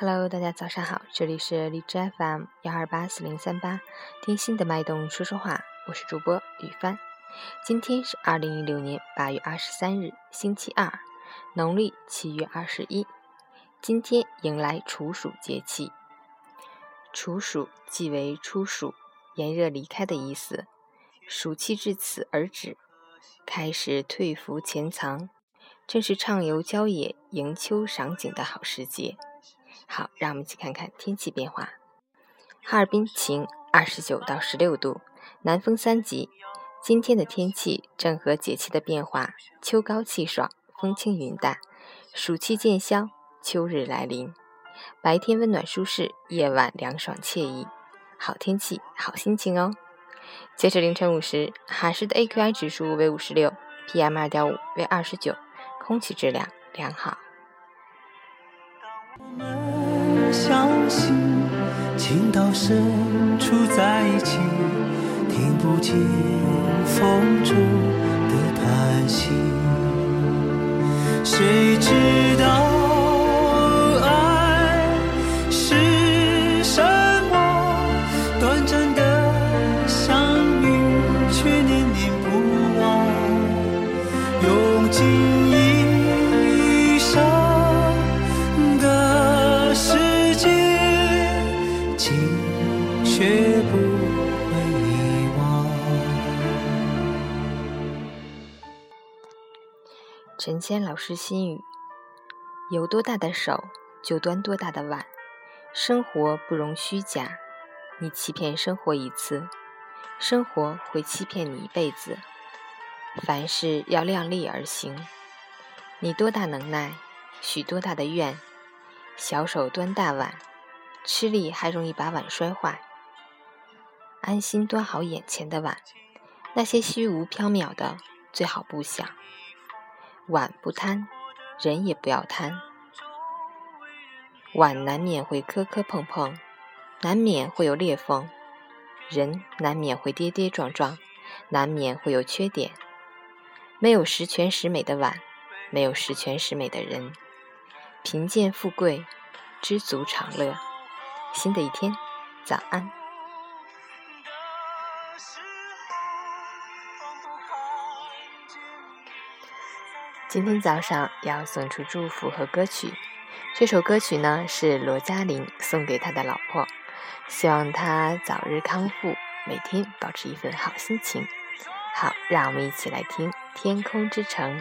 Hello，大家早上好，这里是荔枝 FM 幺二八四零三八，听心的脉动说说话，我是主播雨帆。今天是二零一六年八月二十三日，星期二，农历七月二十一。今天迎来处暑节气，处暑即为初暑，炎热离开的意思，暑气至此而止，开始退伏潜藏，正是畅游郊野、迎秋赏景的好时节。好，让我们一起看看天气变化。哈尔滨晴，二十九到十六度，南风三级。今天的天气正和节气的变化，秋高气爽，风轻云淡，暑气渐消，秋日来临。白天温暖舒适，夜晚凉爽惬意。好天气，好心情哦。截止凌晨五时，哈市的 AQI 指数为五十六，PM 二点五为二十九，空气质量良好。相信情到深处在一起听不见风中的叹息。谁知道爱是什么？短暂的相遇却念念不忘。用尽陈谦老师心语：有多大的手，就端多大的碗。生活不容虚假，你欺骗生活一次，生活会欺骗你一辈子。凡事要量力而行。你多大能耐，许多大的愿。小手端大碗，吃力还容易把碗摔坏。安心端好眼前的碗，那些虚无缥缈的，最好不想。碗不贪，人也不要贪。碗难免会磕磕碰碰，难免会有裂缝；人难免会跌跌撞撞，难免会有缺点。没有十全十美的碗，没有十全十美的人。贫贱富贵，知足常乐。新的一天，早安。今天早上要送出祝福和歌曲，这首歌曲呢是罗嘉玲送给他的老婆，希望他早日康复，每天保持一份好心情。好，让我们一起来听《天空之城》。